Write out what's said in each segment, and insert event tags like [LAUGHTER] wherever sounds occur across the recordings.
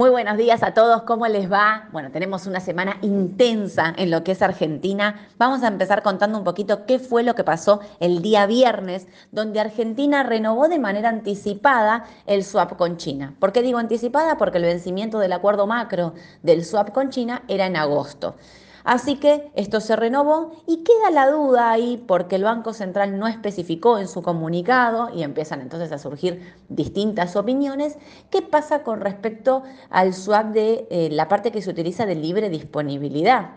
Muy buenos días a todos, ¿cómo les va? Bueno, tenemos una semana intensa en lo que es Argentina. Vamos a empezar contando un poquito qué fue lo que pasó el día viernes, donde Argentina renovó de manera anticipada el swap con China. ¿Por qué digo anticipada? Porque el vencimiento del acuerdo macro del swap con China era en agosto. Así que esto se renovó y queda la duda ahí porque el Banco Central no especificó en su comunicado y empiezan entonces a surgir distintas opiniones. ¿Qué pasa con respecto al swap de eh, la parte que se utiliza de libre disponibilidad?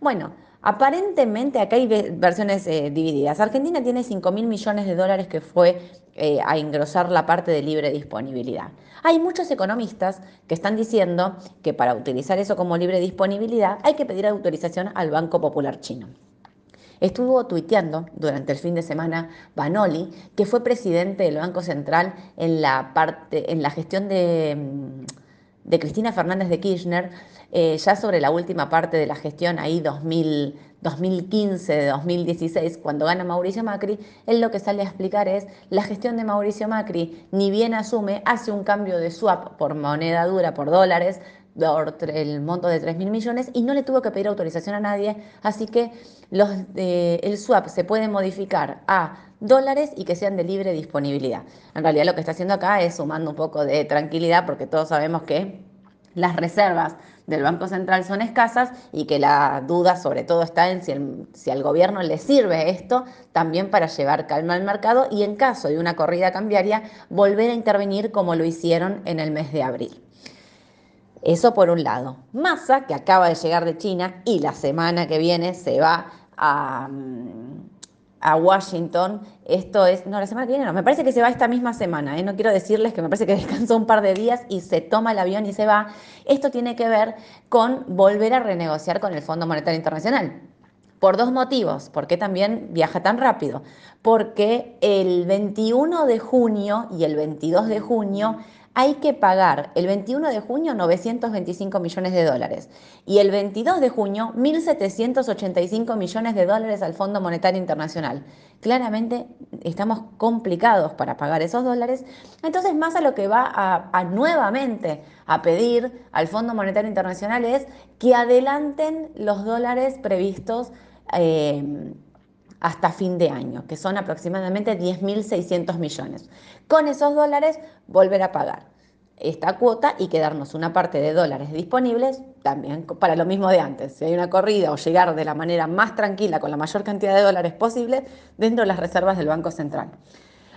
Bueno, Aparentemente acá hay versiones eh, divididas. Argentina tiene 5 mil millones de dólares que fue eh, a engrosar la parte de libre disponibilidad. Hay muchos economistas que están diciendo que para utilizar eso como libre disponibilidad hay que pedir autorización al Banco Popular Chino. Estuvo tuiteando durante el fin de semana Banoli, que fue presidente del Banco Central en la, parte, en la gestión de mm, de Cristina Fernández de Kirchner, eh, ya sobre la última parte de la gestión, ahí 2000, 2015, 2016, cuando gana Mauricio Macri, él lo que sale a explicar es la gestión de Mauricio Macri, ni bien asume, hace un cambio de swap por moneda dura, por dólares, el monto de 3 mil millones y no le tuvo que pedir autorización a nadie, así que los, eh, el swap se puede modificar a dólares y que sean de libre disponibilidad. En realidad lo que está haciendo acá es sumando un poco de tranquilidad porque todos sabemos que las reservas del Banco Central son escasas y que la duda sobre todo está en si, si al gobierno le sirve esto también para llevar calma al mercado y en caso de una corrida cambiaria volver a intervenir como lo hicieron en el mes de abril. Eso por un lado. Massa, que acaba de llegar de China y la semana que viene se va a, a Washington. Esto es, no, la semana que viene no, me parece que se va esta misma semana. ¿eh? No quiero decirles que me parece que [LAUGHS] descansó un par de días y se toma el avión y se va. Esto tiene que ver con volver a renegociar con el Fondo Monetario Internacional. Por dos motivos. ¿Por qué también viaja tan rápido? Porque el 21 de junio y el 22 de junio hay que pagar el 21 de junio 925 millones de dólares y el 22 de junio 1.785 millones de dólares al Fondo Monetario Internacional. Claramente estamos complicados para pagar esos dólares, entonces más a lo que va a, nuevamente a pedir al Fondo Monetario Internacional es que adelanten los dólares previstos. Eh, hasta fin de año, que son aproximadamente 10.600 millones. Con esos dólares volver a pagar esta cuota y quedarnos una parte de dólares disponibles también para lo mismo de antes. Si hay una corrida o llegar de la manera más tranquila con la mayor cantidad de dólares posible dentro de las reservas del Banco Central.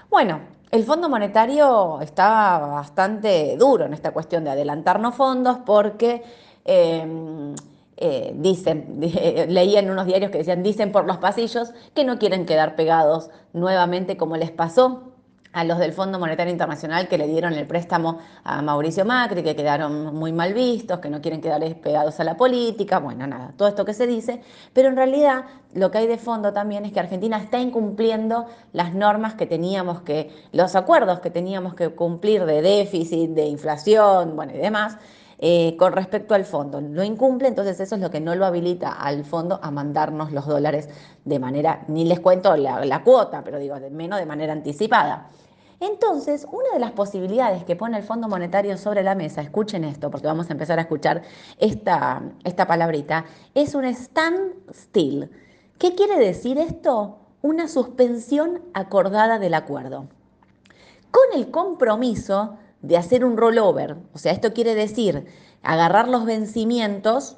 Bueno, el Fondo Monetario está bastante duro en esta cuestión de adelantarnos fondos porque... Em, eh, dicen, [LAUGHS] leía en unos diarios que decían, dicen por los pasillos que no quieren quedar pegados nuevamente como les pasó a los del Fondo Monetario Internacional que le dieron el préstamo a Mauricio Macri, que quedaron muy mal vistos, que no quieren quedar pegados a la política, bueno, nada, todo esto que se dice, pero en realidad lo que hay de fondo también es que Argentina está incumpliendo las normas que teníamos que, los acuerdos que teníamos que cumplir de déficit, de inflación, bueno, y demás, eh, con respecto al fondo. Lo incumple, entonces eso es lo que no lo habilita al fondo a mandarnos los dólares de manera, ni les cuento la, cuota, pero digo, de, menos de manera anticipada. Entonces, una de las posibilidades que pone el Fondo Monetario sobre la mesa, escuchen esto, porque vamos a empezar a escuchar esta, esta palabrita, es un standstill. ¿Qué quiere decir esto? Una suspensión acordada del acuerdo. Con el compromiso de hacer un rollover. O sea, esto quiere decir agarrar los vencimientos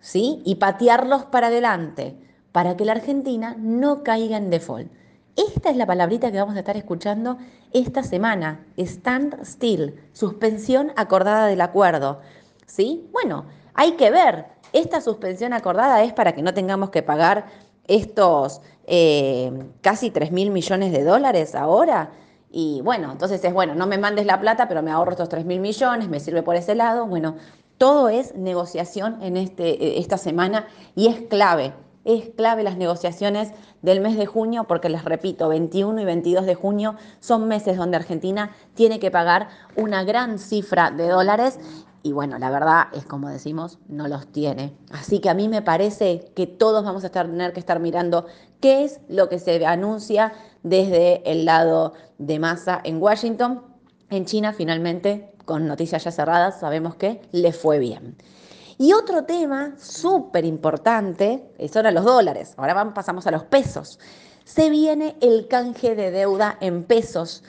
¿sí? y patearlos para adelante para que la Argentina no caiga en default. Esta es la palabrita que vamos a estar escuchando esta semana, stand still, suspensión acordada del acuerdo. ¿Sí? Bueno, hay que ver, esta suspensión acordada es para que no tengamos que pagar estos eh, casi 3 mil millones de dólares ahora y bueno, entonces es bueno, no me mandes la plata, pero me ahorro estos 3 mil millones, me sirve por ese lado. Bueno, todo es negociación en este, eh, esta semana y es clave. Es clave las negociaciones del mes de junio porque les repito, 21 y 22 de junio son meses donde Argentina tiene que pagar una gran cifra de dólares y bueno, la verdad es como decimos, no los tiene. Así que a mí me parece que todos vamos a tener que estar mirando qué es lo que se anuncia desde el lado de masa en Washington. En China finalmente con noticias ya cerradas, sabemos que le fue bien. Y otro tema súper importante, eso eran los dólares, ahora pasamos a los pesos. Se viene el canje de deuda en pesos.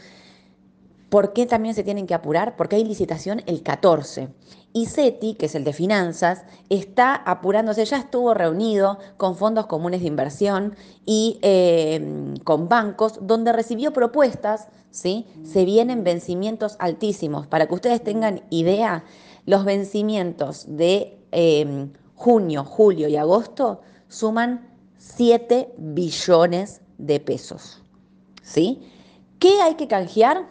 ¿Por qué también se tienen que apurar? Porque hay licitación el 14. Y CETI, que es el de finanzas, está apurándose, ya estuvo reunido con fondos comunes de inversión y eh, con bancos, donde recibió propuestas, ¿sí? Se vienen vencimientos altísimos. Para que ustedes tengan idea, los vencimientos de eh, junio, julio y agosto suman 7 billones de pesos. ¿Sí? ¿Qué hay que canjear?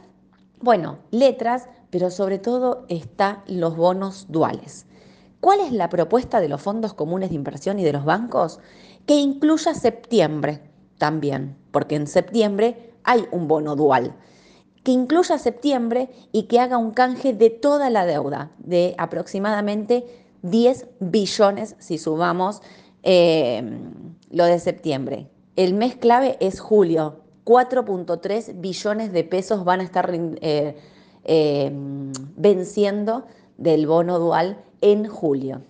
Bueno, letras pero sobre todo está los bonos duales. ¿Cuál es la propuesta de los fondos comunes de inversión y de los bancos? Que incluya septiembre también, porque en septiembre hay un bono dual. Que incluya septiembre y que haga un canje de toda la deuda, de aproximadamente 10 billones si sumamos eh, lo de septiembre. El mes clave es julio. 4.3 billones de pesos van a estar eh, Em, venciendo del bono dual en julio.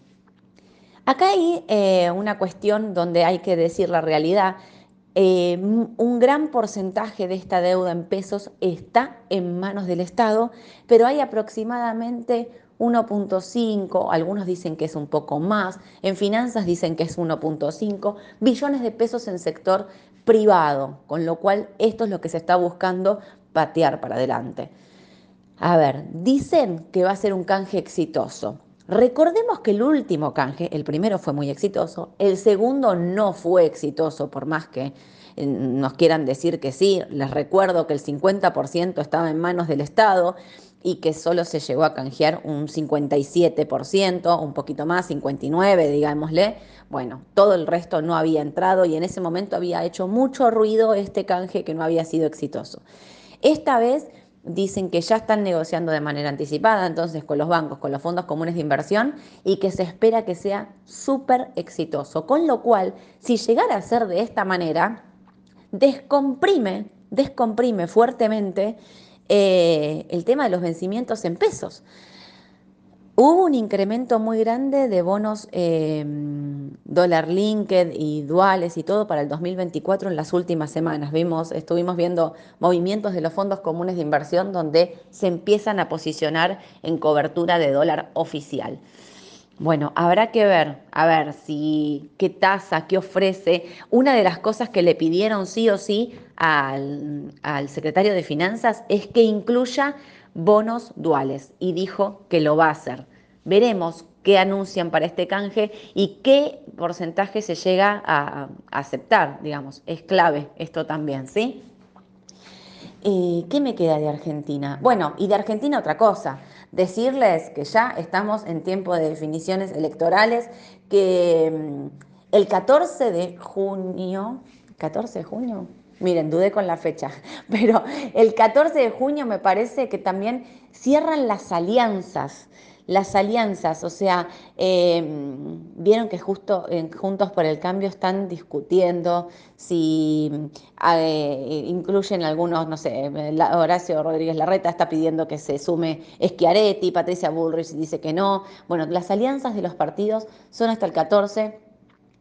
Acá hay eh, una cuestión donde hay que decir la realidad. Em, un gran porcentaje de esta deuda en pesos está en manos del Estado, pero hay aproximadamente 1.5, algunos dicen que es un poco más, en finanzas dicen que es 1.5 billones de pesos en sector privado, con lo cual esto es lo que se está buscando patear para adelante. A ver, dicen que va a ser un canje exitoso. Recordemos que el último canje, el primero fue muy exitoso, el segundo no fue exitoso, por más que eh, nos quieran decir que sí. Les recuerdo que el 50% estaba en manos del Estado y que solo se llegó a canjear un 57%, un poquito más, 59, digámosle. Bueno, todo el resto no había entrado y en ese momento había hecho mucho ruido este canje que no había sido exitoso. Esta vez dicen que ya están negociando de manera anticipada, entonces con los bancos, con los fondos comunes de inversión, y que se espera que sea súper exitoso. Con lo cual, si llegara a ser de esta manera, descomprime, descomprime fuertemente eh, el tema de los vencimientos en pesos. Hubo un incremento muy grande de bonos eh, dólar linked y duales y todo para el 2024 en las últimas semanas. Vimos, estuvimos viendo movimientos de los fondos comunes de inversión donde se empiezan a posicionar en cobertura de dólar oficial. Bueno, habrá que ver, a ver si qué tasa, qué ofrece. Una de las cosas que le pidieron sí o sí al, al secretario de Finanzas es que incluya bonos duales y dijo que lo va a hacer. Veremos qué anuncian para este canje y qué porcentaje se llega a, aceptar, digamos. Es clave esto también, ¿sí? ¿Qué me queda de Argentina? Bueno, y de Argentina otra cosa, decirles que ya estamos en tiempo de definiciones electorales, que mm, el 14 de junio, 14 de junio, Miren, dudé con la fecha, [LAUGHS] pero el 14 de junio me parece que también cierran las alianzas. Las alianzas, o sea, em, vieron que justo Juntos por el Cambio están discutiendo si eh, incluyen algunos, no sé, Horacio Rodríguez Larreta está pidiendo que se sume Schiaretti, Patricia Bullrich dice que no. Bueno, las alianzas de los partidos son hasta el 14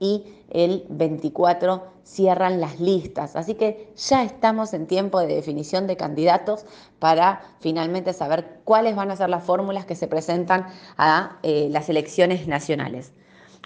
y el 24 cierran las listas. Así que ya estamos en tiempo de definición de candidatos para finalmente saber cuáles van a ser las fórmulas que se presentan a eh, las elecciones nacionales.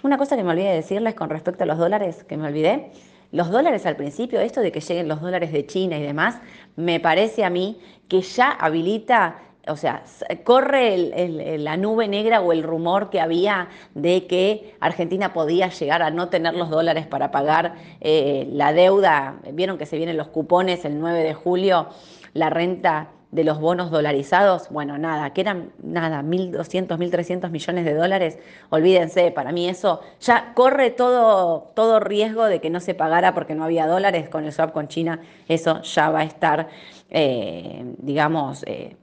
Una cosa que me olvidé decirles con respecto a los dólares, que me olvidé, los dólares al principio, esto de que lleguen los dólares de China y demás, me parece a mí que ya habilita o sea, corre la nube negra o el rumor que había de que Argentina podía llegar a no tener los dólares para pagar eh, la deuda. Vieron que se vienen los cupones el 9 de julio, la renta de los bonos dolarizados, bueno, nada, que eran nada, 1.200, 1.300 millones de dólares, olvídense, para mí eso ya corre todo, todo riesgo de que no se pagara porque no había dólares. Con el swap con China, eso ya va a estar, eh, digamos, eh,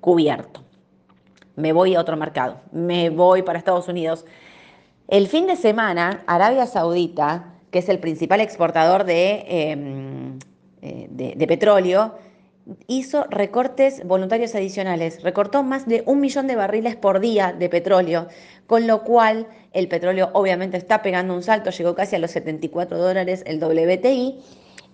cubierto. Me voy a otro mercado, me voy para Estados Unidos. El fin de semana, Arabia Saudita, que es el principal exportador de, em, eh, de, petróleo, hizo recortes voluntarios adicionales, recortó más de un millón de barriles por día de petróleo, con lo cual el petróleo obviamente está pegando un salto, llegó casi a los 74 dólares el WTI.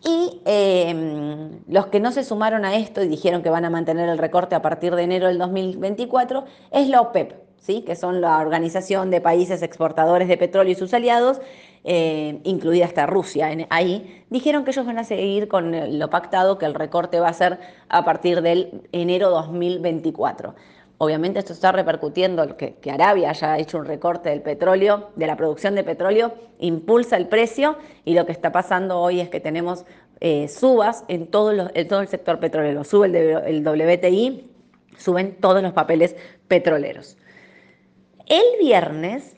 Y em, los que no se sumaron a esto y dijeron que van a mantener el recorte a partir de enero del 2024 es la OPEP, ¿sí? que son la Organización de Países Exportadores de Petróleo y sus aliados, eh, incluida hasta Rusia ahí, dijeron que ellos van a seguir con lo pactado, que el recorte va a ser a partir del enero 2024. Obviamente esto está repercutiendo, que, Arabia haya hecho un recorte del petróleo, de la producción de petróleo, impulsa el precio y lo que está pasando hoy es que tenemos eh, subas en todo, todo, el sector petrolero. Sube el, el WTI, suben todos los papeles petroleros. El viernes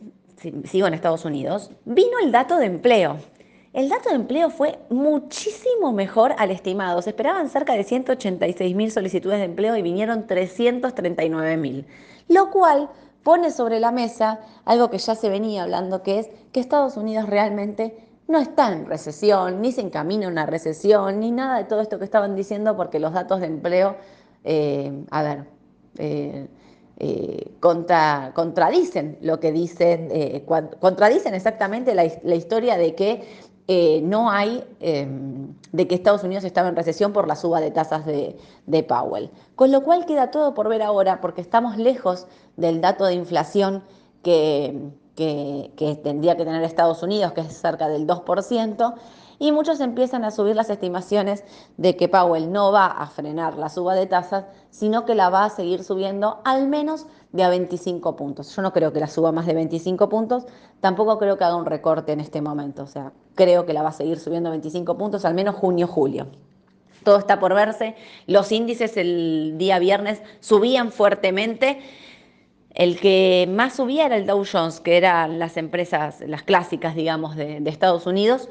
sigo en Estados Unidos, vino el dato de empleo. El dato de empleo fue muchísimo mejor al estimado. Se esperaban cerca de 186 mil solicitudes de empleo y vinieron 339 mil. Lo cual pone sobre la mesa algo que ya se venía hablando, que es que Estados Unidos realmente no está en recesión, ni se encamina a una recesión, ni nada de todo esto que estaban diciendo, porque los datos de empleo, eh, a ver, eh, eh, contradicen lo que dicen, contradicen exactamente la, historia de que eh, no hay, em, de que Estados Unidos estaba en recesión por la suba de tasas de, Powell. Con lo cual queda todo por ver ahora, porque estamos lejos del dato de inflación que, que, que tendría que tener Estados Unidos, que es cerca del 2%, y muchos empiezan a subir las estimaciones de que Powell no va a frenar la suba de tasas, sino que la va a seguir subiendo al menos de a 25 puntos. Yo no creo que la suba más de 25 puntos, tampoco creo que haga un recorte en este momento, o sea, creo que la va a seguir subiendo a 25 puntos al menos junio-julio. Todo está por verse. Los índices el día viernes subían fuertemente. El que más subía era el Dow Jones, que eran las empresas, las clásicas, digamos, de Estados Unidos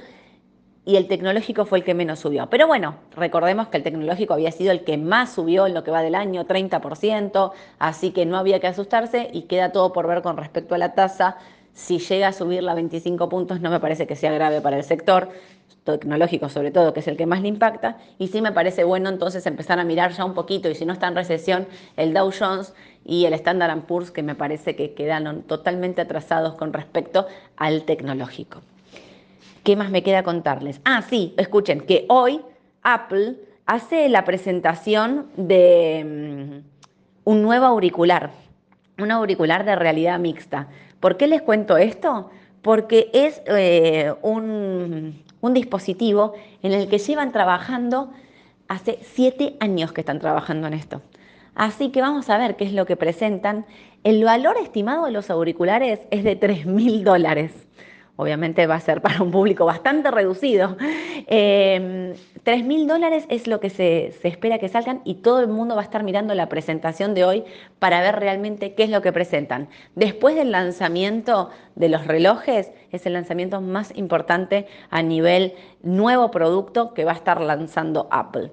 y el tecnológico fue el que menos subió. Pero bueno, recordemos que el tecnológico había sido el que más subió en lo que va del año, 30%, así que no había que asustarse y queda todo por ver con respecto a la tasa. Si llega a subir a 25 puntos no me parece que sea grave para el sector tecnológico sobre todo, que es el que más le impacta, y sí me parece bueno entonces empezar a mirar ya un poquito, y si no está en recesión, el Dow Jones y el Standard Poor's, que me parece que quedaron totalmente atrasados con respecto al tecnológico. ¿Qué más me queda contarles? Ah, sí, escuchen, que hoy Apple hace la presentación de mm, un nuevo auricular, un auricular de realidad mixta. ¿Por qué les cuento esto? Porque es eh, un, un dispositivo en el que llevan trabajando hace siete años que están trabajando en esto. Así que vamos a ver qué es lo que presentan. El valor estimado de los auriculares es de 3 mil dólares obviamente va a ser para un público bastante reducido. Eh, mil dólares es lo que se, se, espera que salgan y todo el mundo va a estar mirando la presentación de hoy para ver realmente qué es lo que presentan. Después del lanzamiento de los relojes, es el lanzamiento más importante a nivel nuevo producto que va a estar lanzando Apple.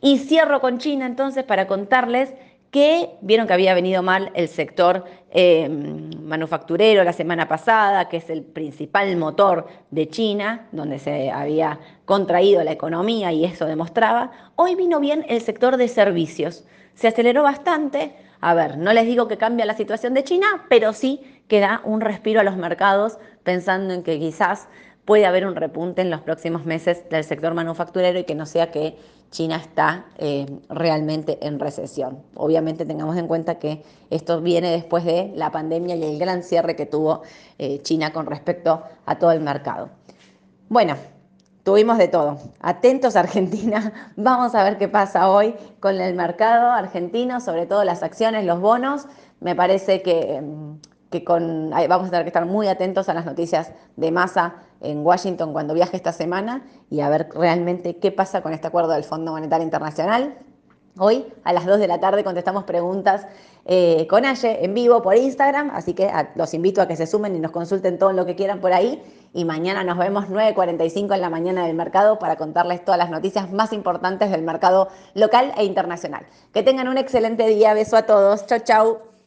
Y cierro con China entonces para contarles que vieron que había venido mal el sector em, manufacturero la semana pasada, que es el principal motor de China, donde se había contraído la economía y eso demostraba. Hoy vino bien el sector de servicios. Se aceleró bastante. A ver, no les digo que cambia la situación de China, pero sí que da un respiro a los mercados pensando en que quizás puede haber un repunte en los próximos meses del sector manufacturero y que no sea que China está eh, realmente en recesión. Obviamente tengamos en cuenta que esto viene después de la pandemia y el gran cierre que tuvo eh, China con respecto a todo el mercado. Bueno, tuvimos de todo. Atentos Argentina, [LAUGHS] vamos a ver qué pasa hoy con el mercado argentino, sobre todo las acciones, los bonos. Me parece que, que con, vamos a tener que estar muy atentos a las noticias de masa en Washington cuando viaje esta semana y a ver realmente qué pasa con este acuerdo del Fondo Monetario Internacional. Hoy a las 2 de la tarde contestamos preguntas eh, con Aye en vivo por Instagram, así que los invito a que se sumen y nos consulten todo lo que quieran por ahí. Y mañana nos vemos 9.45 en la mañana del mercado para contarles todas las noticias más importantes del mercado local e internacional. Que tengan un excelente día, beso a todos, chau chau.